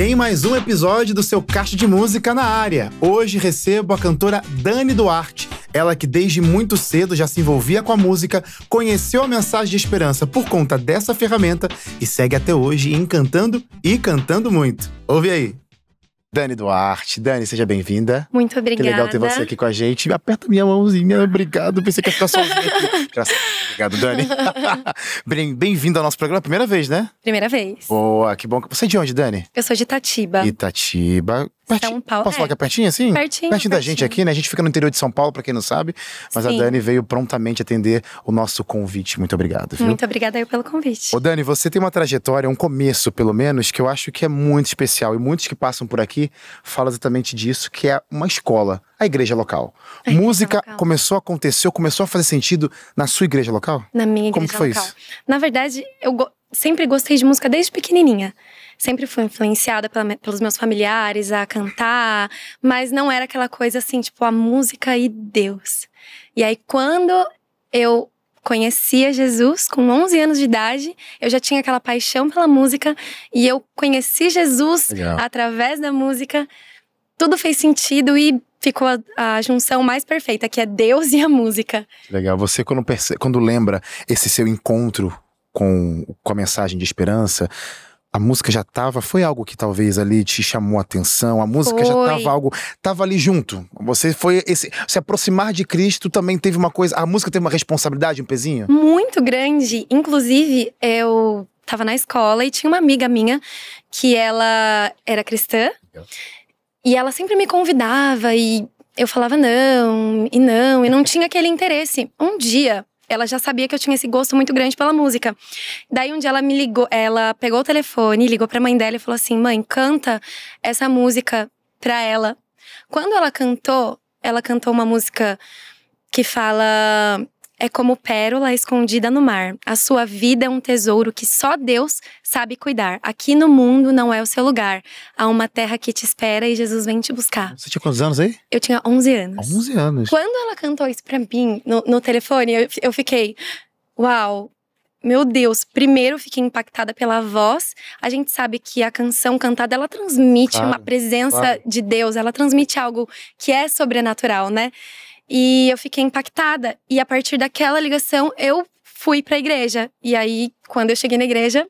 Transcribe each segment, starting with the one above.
Tem mais um episódio do seu Caixa de Música na área. Hoje recebo a cantora Dani Duarte. Ela que desde muito cedo já se envolvia com a música, conheceu a mensagem de esperança por conta dessa ferramenta e segue até hoje encantando e cantando muito. Ouve aí. Dani Duarte. Dani, seja bem-vinda. Muito obrigada. Que legal ter você aqui com a gente. Aperta minha mãozinha, obrigado. Pensei que ia ficar sozinha aqui. Obrigado, Dani. Bem-vindo ao nosso programa, primeira vez, né? Primeira vez. Boa, que bom. Você é de onde, Dani? Eu sou de Itatiba. Itatiba. São Paulo. Posso falar que é pertinho assim? Pertinho. Pertinho da gente aqui, né? A gente fica no interior de São Paulo, pra quem não sabe. Mas Sim. a Dani veio prontamente atender o nosso convite. Muito obrigado, viu? Muito obrigada aí pelo convite. Ô, Dani, você tem uma trajetória, um começo, pelo menos, que eu acho que é muito especial. E muitos que passam por aqui falam exatamente disso, que é uma escola, a igreja local. A igreja Música local. começou a acontecer, começou a fazer sentido na sua igreja local? Na minha igreja Como que foi local. isso? Na verdade, eu go sempre gostei de música desde pequenininha sempre fui influenciada pela, pelos meus familiares a cantar, mas não era aquela coisa assim, tipo, a música e Deus. E aí, quando eu conhecia Jesus com 11 anos de idade, eu já tinha aquela paixão pela música e eu conheci Jesus Legal. através da música. Tudo fez sentido e ficou a, a, junção mais perfeita, que é Deus e a música. Legal. Você, quando, quando lembra esse seu encontro com, com a mensagem de esperança, a música já tava, foi algo que talvez ali te chamou a atenção, a música foi. já tava algo, tava ali junto. Você foi esse, se aproximar de Cristo também teve uma coisa, a música teve uma responsabilidade, um pezinho? Muito grande. Inclusive, eu tava na escola e tinha uma amiga minha que ela era cristã. E ela sempre me convidava e eu falava não, e não, e não tinha aquele interesse. Um dia, ela já sabia que eu tinha esse gosto muito grande pela música. Daí um dia ela me ligou, ela pegou o telefone, ligou pra mãe dela e falou assim: "Mãe, canta essa música pra ela". Quando ela cantou, ela cantou uma música que fala é como pérola escondida no mar. A sua vida é um tesouro que só Deus sabe cuidar. Aqui no mundo não é o seu lugar. Há uma terra que te espera e Jesus vem te buscar. Você tinha quantos anos aí? Eu tinha 11 anos. 11 anos. Quando ela cantou isso pra mim no, no telefone, eu, eu fiquei, uau, meu Deus, primeiro fiquei impactada pela voz. A gente sabe que a canção cantada ela transmite claro, uma presença claro. de Deus, ela transmite algo que é sobrenatural, né? E eu fiquei impactada. E a partir daquela ligação, eu fui pra igreja. E aí, quando eu cheguei na igreja,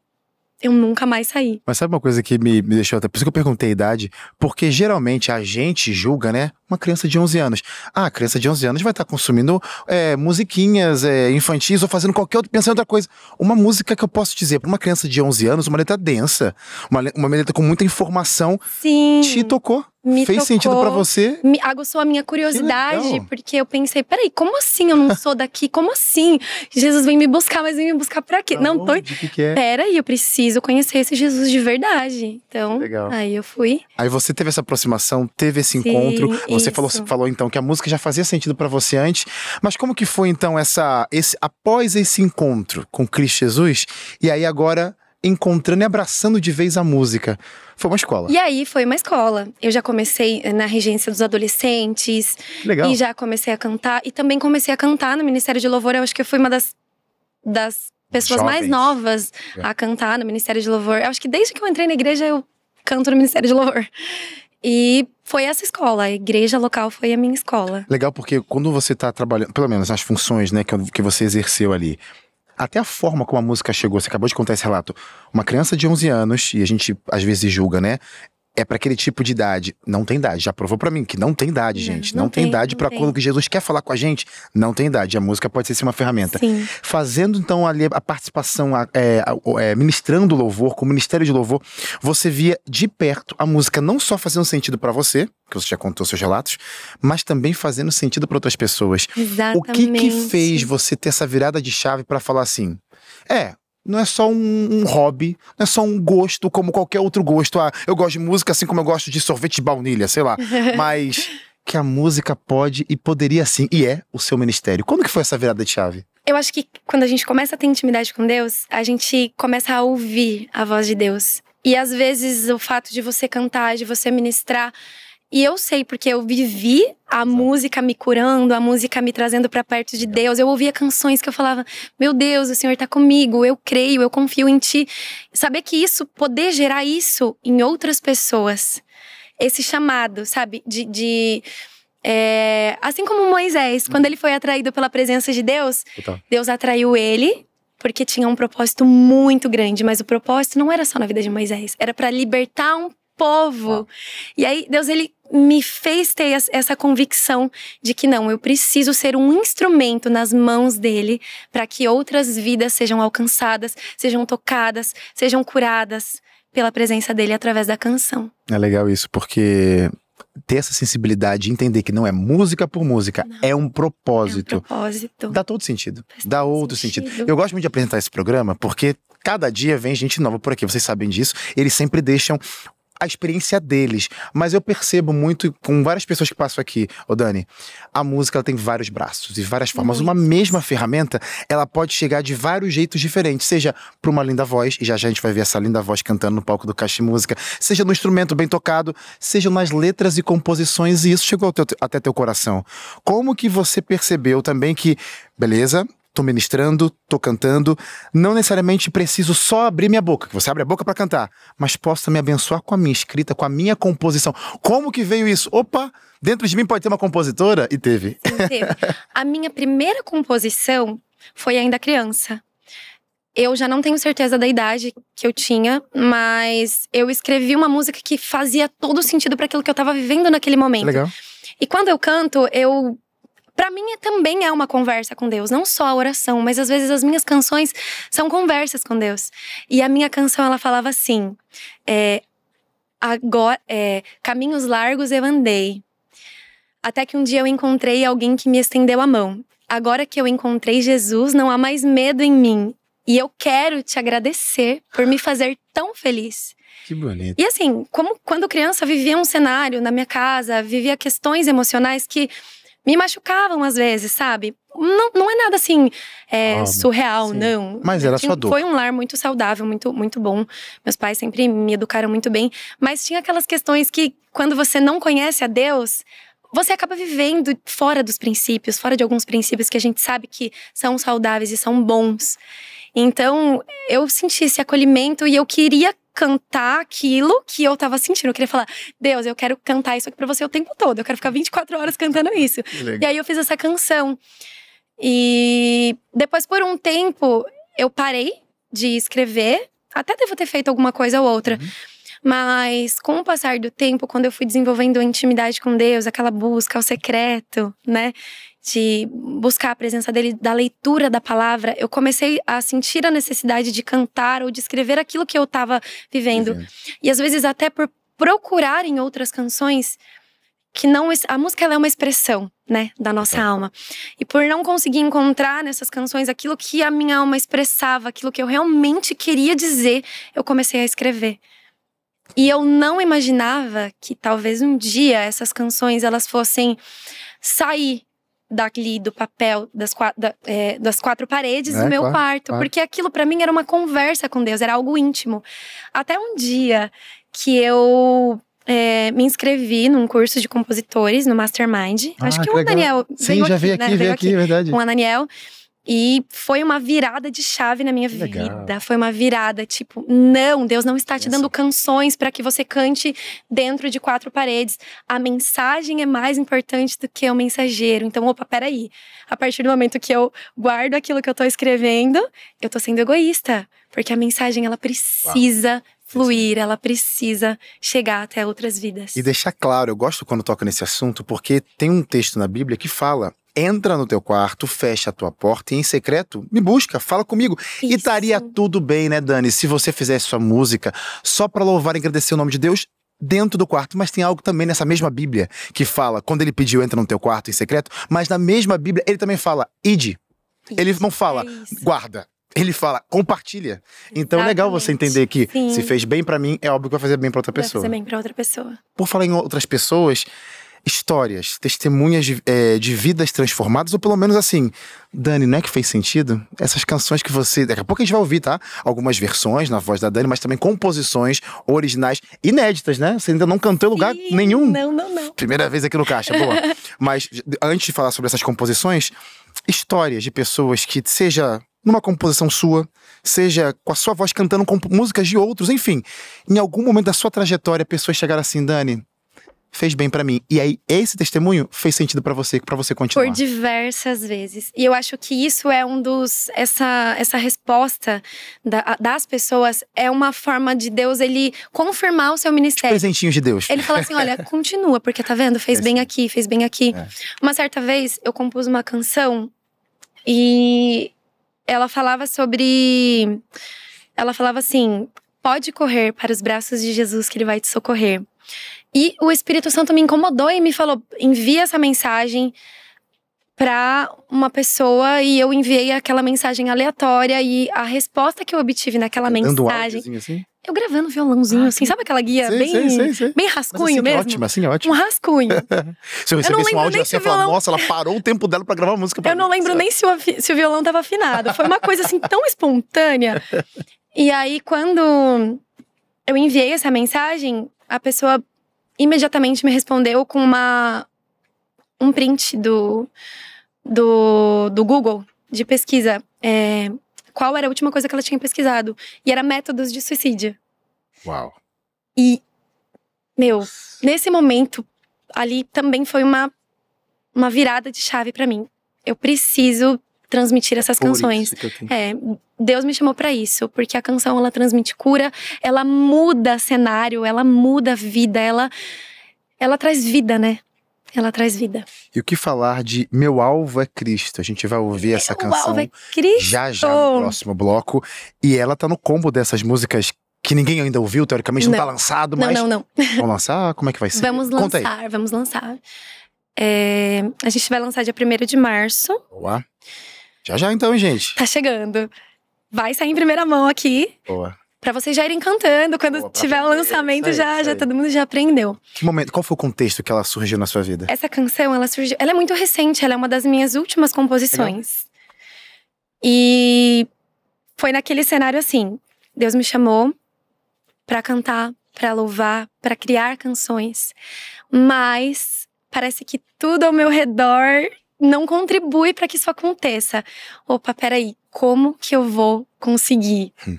eu nunca mais saí. Mas sabe uma coisa que me, me deixou até. Por isso que eu perguntei a idade. Porque geralmente a gente julga, né? Uma criança de 11 anos. Ah, a criança de 11 anos vai estar consumindo é, musiquinhas é, infantis ou fazendo qualquer outro, pensando em outra coisa. Uma música que eu posso dizer para uma criança de 11 anos, uma letra densa, uma, uma letra com muita informação, Sim. te tocou me Fez tocou, sentido para você? Me aguçou a minha curiosidade, porque eu pensei, peraí, como assim eu não sou daqui? Como assim? Jesus vem me buscar, mas vem me buscar pra quê? não, tô. Que que é? Peraí, eu preciso conhecer esse Jesus de verdade. Então, Legal. aí eu fui. Aí você teve essa aproximação, teve esse Sim, encontro. Você falou, falou então que a música já fazia sentido para você antes. Mas como que foi então essa esse após esse encontro com Cristo Jesus? E aí agora encontrando e abraçando de vez a música. Foi uma escola. E aí foi uma escola. Eu já comecei na regência dos adolescentes. Legal. E já comecei a cantar. E também comecei a cantar no Ministério de Louvor. Eu acho que eu fui uma das, das pessoas Jovens. mais novas É. a cantar no Ministério de Louvor. Eu acho que desde que eu entrei na igreja, eu canto no Ministério de Louvor. E foi essa escola. A igreja local foi a minha escola. Legal porque quando você tá trabalhando, pelo menos nas funções, né, que, que você exerceu ali, até a forma como a música chegou, você acabou de contar esse relato. Uma criança de 11 anos, e a gente às vezes julga, né? É para aquele tipo de idade. Não tem idade. Já provou para mim que não tem idade, Não, gente. não Não, tem, tem, idade não para quando que Jesus quer falar com a gente. Não tem idade. A música pode ser sim, uma ferramenta. Sim. Fazendo então ali a participação, a- é, a- o- é, ministrando louvor, com o ministério de louvor, você via de perto a música não só fazendo sentido para você, que você já contou seus relatos, mas também fazendo sentido para outras pessoas. O Exatamente. que que fez você ter essa virada de chave para falar assim? É, não é só um, um hobby, não é só um gosto como qualquer outro gosto. Ah, eu gosto de música assim como eu gosto de sorvete de baunilha, sei lá. Mas que a música pode e poderia sim, e é o seu ministério. Quando que foi essa virada de chave? Eu acho que quando a gente começa a ter intimidade com Deus, a gente começa a ouvir a voz de Deus. E às vezes o fato de você cantar, de você ministrar, E eu sei porque eu vivi a música me curando, a música me trazendo para perto de Deus. Eu ouvia canções que eu falava: "Meu Deus, o Senhor tá comigo, eu creio, eu confio em ti". Saber que isso poder gerar isso em outras pessoas. Esse chamado, sabe, de, de é, assim como Moisés, quando ele foi atraído pela presença de Deus, Deus atraiu ele porque tinha um propósito muito grande, mas o propósito não era só na vida de Moisés, era para libertar um povo. E aí Deus ele me fez ter essa convicção de que não, eu preciso ser um instrumento nas mãos dele para que outras vidas sejam alcançadas, sejam tocadas, sejam curadas pela presença dele através da canção. É legal isso, porque ter essa sensibilidade de entender que não é música por música, não. é um propósito. É um propósito. Dá todo sentido. Faz Dá outro sentido. sentido. Eu gosto muito de apresentar esse programa porque cada dia vem gente nova por aqui, vocês sabem disso. Eles sempre deixam a experiência deles. Mas eu percebo muito com várias pessoas que passam aqui, ô Dani, a música ela tem vários braços e várias formas. Muito. Uma mesma ferramenta, ela pode chegar de vários jeitos diferentes, seja para uma linda voz, e já já a gente vai ver essa linda voz cantando no palco do Caixa Música, seja no instrumento bem tocado, seja nas letras e composições, e isso chegou teu, até teu coração. Como que você percebeu também que, beleza, tô ministrando, tô cantando, não necessariamente preciso só abrir minha boca, que você abre a boca para cantar, mas posso também abençoar com a minha escrita, com a minha composição. Como que veio isso? Opa, dentro de mim pode ter uma compositora? E teve. Sim, teve. a minha primeira composição foi ainda criança. Eu já não tenho certeza da idade que eu tinha, mas eu escrevi uma música que fazia todo sentido para aquilo que eu estava vivendo naquele momento. Legal. E quando eu canto, eu para mim é, também é uma conversa com Deus, não só a oração, mas às vezes as minhas canções são conversas com Deus. E a minha canção ela falava assim: é, agora, é, caminhos largos eu andei, até que um dia eu encontrei alguém que me estendeu a mão. Agora que eu encontrei Jesus, não há mais medo em mim. E eu quero te agradecer por me fazer tão feliz. Que bonito. E assim, como quando criança vivia um cenário na minha casa, vivia questões emocionais que me machucavam às vezes, sabe? Não, não é nada assim é, surreal, sim. não. Mas era sua dor. Foi um lar muito saudável, muito, muito bom. Meus pais sempre me educaram muito bem. Mas tinha aquelas questões que, quando você não conhece a Deus, você acaba vivendo fora dos princípios, fora de alguns princípios que a gente sabe que são saudáveis e são bons. Então, eu senti esse acolhimento e eu queria cantar aquilo que eu tava sentindo. Eu queria falar, Deus, eu quero cantar isso aqui pra você o tempo todo. Eu quero ficar 24 horas cantando isso. E aí eu fiz essa canção. E depois, por um tempo, eu parei de escrever. Até devo ter feito alguma coisa ou outra. Uhum. Mas com o passar do tempo, quando eu fui desenvolvendo a intimidade com Deus, aquela busca ao secreto, né? De buscar a presença dele, da leitura da palavra, eu comecei a sentir a necessidade de cantar ou de escrever aquilo que eu estava vivendo. Vivendo. E às vezes até por procurar em outras canções que não a música é uma expressão, né, da nossa alma. E por não conseguir encontrar nessas canções aquilo que a minha alma expressava, aquilo que eu realmente queria dizer, eu comecei a escrever. E eu não imaginava que talvez um dia essas canções elas fossem sair dali do papel das, quatro, da, é, das quatro paredes é, do meu claro, quarto. Claro. Porque aquilo para mim era uma conversa com Deus, era algo íntimo. Até um dia que eu é, me inscrevi num curso de compositores no Mastermind. Ah, Acho que, que o Daniel. Sim, já veio aqui, né? veio, veio aqui, aqui, verdade. Com o Daniel. E foi uma virada de chave na minha vida. Foi uma virada, tipo, não, Deus não está te dando canções para que você cante dentro de quatro paredes. A mensagem é mais importante do que o mensageiro. Então, opa, peraí. A partir do momento que eu guardo aquilo que eu tô escrevendo, eu tô sendo egoísta. Porque a mensagem, ela precisa Uau fluir, ela precisa chegar até outras vidas. E deixar claro, eu gosto quando toca nesse assunto, porque tem um texto na Bíblia que fala entra no teu quarto, fecha a tua porta e em secreto me busca, fala comigo. Isso. E estaria tudo bem, né, Dani, se você fizesse sua música só para louvar e agradecer o nome de Deus dentro do quarto, mas tem algo também nessa mesma Bíblia que fala, quando ele pediu entra no teu quarto em secreto, mas na mesma Bíblia ele também fala ide. Ele não fala é guarda. Ele fala, compartilha. Então é legal você entender que Sim. se fez bem para mim, é óbvio que vai fazer bem para outra pessoa. Vai fazer bem para outra pessoa. Por falar em outras pessoas, histórias, testemunhas de, é, de, vidas transformadas, ou pelo menos assim, Dani, não é que fez sentido? Essas canções que você. Daqui a pouco a gente vai ouvir, tá? Algumas versões na voz da Dani, mas também composições originais, inéditas, né? Você ainda não cantou em lugar Sim, nenhum. Não, não, não. Primeira vez aqui no Caixa, boa. Mas antes de falar sobre essas composições, histórias de pessoas que, seja numa composição sua, seja com a sua voz cantando com músicas de outros, enfim, em algum momento da sua trajetória, pessoas chegaram assim, Dani, fez bem para mim. E aí esse testemunho fez sentido para você, para você continuar. Por diversas vezes. E eu acho que isso é um dos essa essa resposta da, das pessoas é uma forma de Deus ele confirmar o seu ministério. Presentinho de Deus. Ele fala assim, olha, continua, porque tá vendo? Fez é bem aqui, fez bem aqui. É. Uma certa vez eu compus uma canção e ela falava sobre ela falava assim: "Pode correr para os braços de Jesus que ele vai te socorrer". E o Espírito Santo me incomodou e me falou: envia essa mensagem para uma pessoa e eu enviei aquela mensagem aleatória e a resposta que eu obtive naquela Dando mensagem. Assim? Eu gravando violãozinho, ah, assim, sabe aquela guia sei, bem, sei, sei, bem rascunho assim, mesmo? Ótimo, assim, ótimo. Um rascunho. se eu recebesse um áudio assim, eu falar, nossa, ela parou o tempo dela para gravar música pra Eu mim, não lembro nem se o, se o violão tava afinado. Foi uma coisa assim tão espontânea. E aí, quando eu enviei essa mensagem, a pessoa imediatamente me respondeu com uma um print do, do, do Google de pesquisa. É, qual era a última coisa que ela tinha pesquisado? E era métodos de suicídio. Uau. E, meu, nesse momento, ali também foi uma, uma virada de chave para mim. Eu preciso transmitir essas Por canções. É, Deus me chamou para isso, porque a canção ela transmite cura, ela muda cenário, ela muda vida, ela ela traz vida, né? Ela traz vida. E o que falar de Meu Alvo é Cristo? A gente vai ouvir essa Meu canção alvo é Cristo. já já no próximo bloco. E ela tá no combo dessas músicas que ninguém ainda ouviu, teoricamente não, não tá lançado, mas. Não, não, não. Vamos lançar? Como é que vai ser? Vamos Conta lançar, aí. vamos lançar. É, a gente vai lançar dia 1 de março. Boa. Já já então, gente. Tá chegando. Vai sair em primeira mão aqui. Boa. Pra vocês já irem cantando. Quando Boa, tiver o lançamento, aí, já, já todo mundo já aprendeu. Que momento, qual foi o contexto que ela surgiu na sua vida? Essa canção, ela surgiu. Ela é muito recente, ela é uma das minhas últimas composições. Legal. E foi naquele cenário assim: Deus me chamou para cantar, para louvar, para criar canções. Mas parece que tudo ao meu redor não contribui para que isso aconteça. Opa, peraí, como que eu vou conseguir? Hum.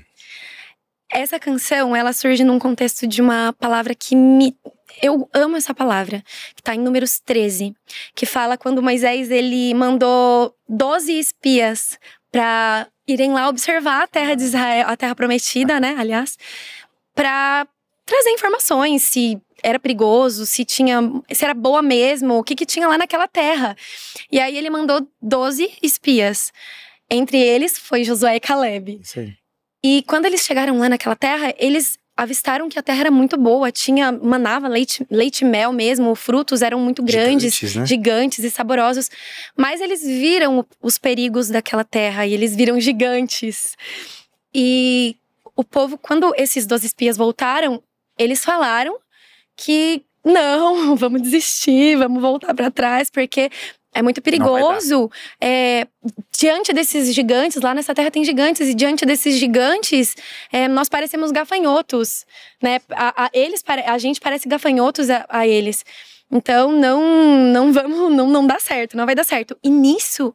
Essa canção, ela surge num contexto de uma palavra que me eu amo essa palavra, que tá em Números 13, que fala quando Moisés ele mandou 12 espias para irem lá observar a terra de Israel, a terra prometida, né, aliás, para trazer informações se era perigoso, se tinha, se era boa mesmo, o que que tinha lá naquela terra. E aí ele mandou 12 espias. Entre eles foi Josué e Caleb. E quando eles chegaram lá naquela terra, eles avistaram que a terra era muito boa, tinha manava leite, leite mel mesmo, frutos eram muito grandes, gigantes, né? gigantes e saborosos. Mas eles viram os perigos daquela terra e eles viram gigantes. E o povo, quando esses dois espias voltaram, eles falaram que não, vamos desistir, vamos voltar para trás, porque é muito perigoso. É, diante desses gigantes, lá nessa terra tem gigantes, e diante desses gigantes, é, nós parecemos gafanhotos, né? A, a, eles, a gente parece gafanhotos a, a, eles. Então, não, não vamos, não, não dá certo, não vai dar certo. E nisso,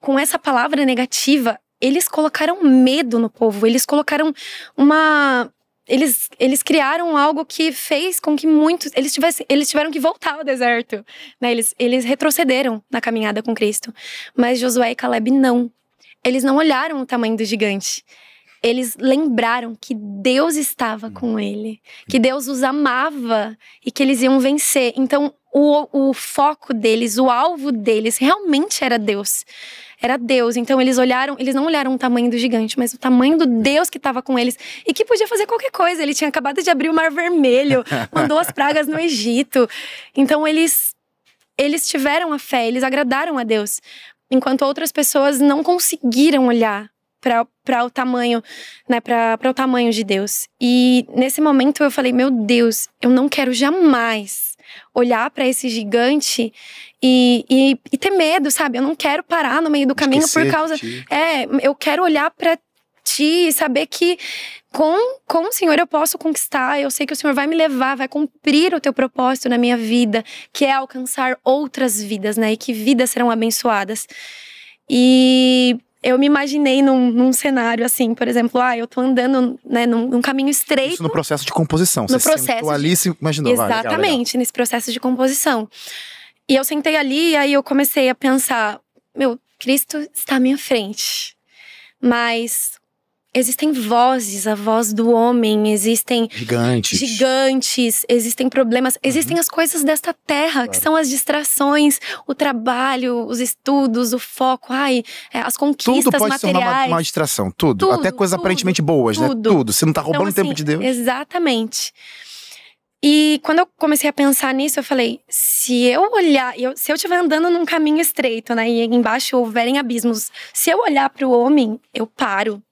com essa palavra negativa, eles colocaram medo no povo, eles colocaram uma eles, eles criaram algo que fez com que muitos eles tivessem eles tiveram que voltar ao deserto, né? Eles, eles retrocederam na caminhada com Cristo. Mas Josué e Caleb não. Eles não olharam o tamanho do gigante. Eles lembraram que Deus estava com ele, que Deus os amava e que eles iam vencer. Então, o, o foco deles, o alvo deles realmente era Deus era Deus. Então eles olharam, eles não olharam o tamanho do gigante, mas o tamanho do Deus que estava com eles e que podia fazer qualquer coisa. Ele tinha acabado de abrir o Mar Vermelho, mandou as pragas no Egito. Então eles eles tiveram a fé, eles agradaram a Deus, enquanto outras pessoas não conseguiram olhar para o tamanho, né, para o tamanho de Deus. E nesse momento eu falei, meu Deus, eu não quero jamais olhar para esse gigante e, e, e, ter medo, sabe? Eu não quero parar no meio do caminho Esquecer por causa. É, eu quero olhar para ti e saber que com, com o Senhor eu posso conquistar. Eu sei que o Senhor vai me levar, vai cumprir o teu propósito na minha vida, que é alcançar outras vidas, né? E que vidas serão abençoadas. E eu me imaginei num, num, cenário assim, por exemplo, ah, eu tô andando né, num, num caminho estreito. Isso no processo de composição. No Você processo. De... ali se imaginou. Exatamente, vai, legal, legal. nesse processo de composição. E eu sentei ali e aí eu comecei a pensar, meu, Cristo está à minha frente. Mas existem vozes, a voz do homem, existem gigantes, gigantes existem problemas, uhum. existem as coisas desta terra, claro. que são as distrações, o trabalho, os estudos, o foco, ai, é, as conquistas tudo pode materiais. Ser uma, uma distração, tudo. tudo Até coisas tudo, aparentemente boas, né? tudo. né? Tudo. Você não tá roubando então, assim, tempo de Deus. Exatamente. E quando eu comecei a pensar nisso, eu falei: se eu olhar, eu, se eu estiver andando num caminho estreito, né, e embaixo houverem abismos, se eu olhar para o homem, eu paro,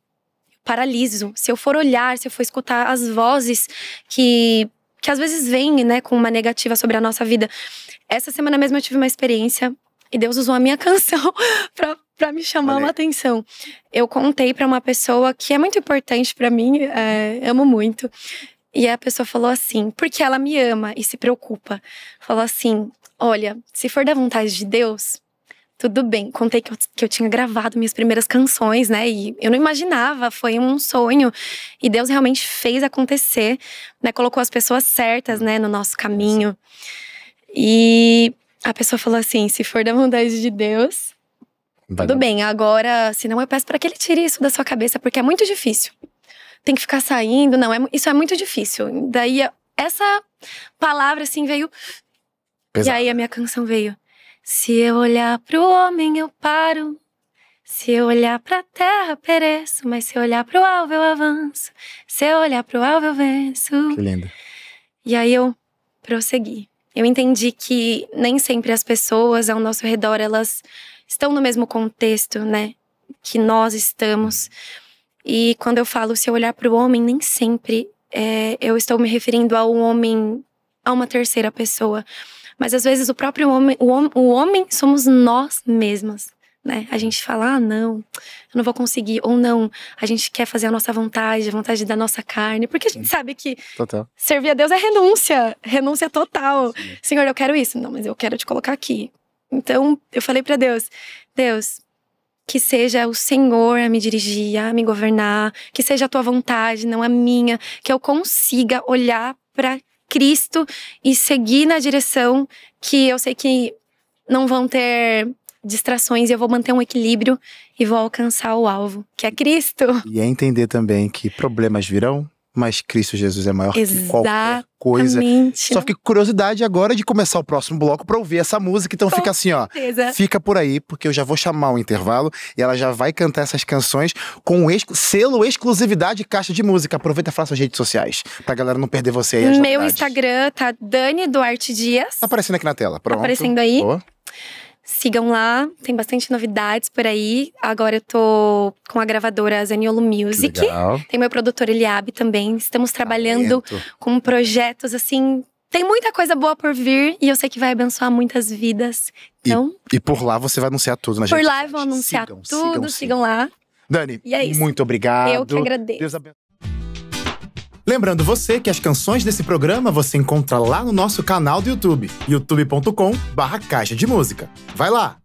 paraliso. Se eu for olhar, se eu for escutar as vozes que, que às vezes vêm, né, com uma negativa sobre a nossa vida. Essa semana mesmo eu tive uma experiência e Deus usou a minha canção para para me chamar uma atenção. Eu contei para uma pessoa que é muito importante para mim, é, amo muito. E a pessoa falou assim, porque ela me ama e se preocupa. Falou assim: olha, se for da vontade de Deus, tudo bem. Contei que eu, que eu tinha gravado minhas primeiras canções, né? E eu não imaginava, foi um sonho. E Deus realmente fez acontecer, né? Colocou as pessoas certas, né, no nosso caminho. E a pessoa falou assim: se for da vontade de Deus, Vai tudo bem. Agora, se não, eu peço para que ele tire isso da sua cabeça, porque é muito difícil tem que ficar saindo. Não, é, isso é muito difícil. Daí, essa palavra, assim, veio. Pesado. E aí a minha canção veio. Se eu olhar pro homem, eu paro. Se eu olhar pra terra, pereço. Mas se eu olhar pro alvo, eu avanço. Se eu olhar pro alvo, eu venço. Que lindo. E aí eu prossegui. Eu entendi que nem sempre as pessoas ao nosso redor, elas estão no mesmo contexto, né? Que nós estamos. E quando eu falo se eu olhar para o homem, nem sempre é, eu estou me referindo ao homem, a uma terceira pessoa. Mas às vezes o próprio homem, o, hom o homem somos nós mesmas. Né? A gente fala, ah, não, eu não vou conseguir, ou não, a gente quer fazer a nossa vontade, a vontade da nossa carne, porque a gente sabe que total. servir a Deus é renúncia, renúncia total. Sim. Senhor, eu quero isso, não, mas eu quero te colocar aqui. Então, eu falei para Deus, Deus, que seja o Senhor a me dirigir, a me governar, que seja a tua vontade, não a minha, que eu consiga olhar para Cristo e seguir na direção que eu sei que não vão ter distrações e eu vou manter um equilíbrio e vou alcançar o alvo, que é Cristo. E é entender também que problemas virão, mas Cristo Jesus é maior Exatamente. que qualquer coisa. Só com curiosidade agora de começar o próximo bloco para ouvir essa música. Então com fica assim, ó. Certeza. Fica por aí, porque eu já vou chamar o intervalo e ela já vai cantar essas canções com o ex selo exclusividade caixa de música. Aproveita e faça suas redes sociais, pra galera não perder você aí. Meu novidades. Instagram tá Dani Duarte Dias. Tá aparecendo aqui na tela. Pronto. Tá aparecendo aí. Boa. Sigam lá, tem bastante novidades por aí. Agora eu tô com a gravadora Zaniolo Music. Legal. Tem meu produtor Eliabe também. Estamos trabalhando Talento. com projetos assim. Tem muita coisa boa por vir e eu sei que vai abençoar muitas vidas. Então. E, e por lá você vai anunciar tudo na Por gente. lá eu vou anunciar sigam, tudo, sigam, sigam lá. Dani, é muito obrigado. Eu que agradeço. Lembrando você que as canções desse programa você encontra lá no nosso canal do YouTube, youtube.com/barra Caixa de Música. Vai lá!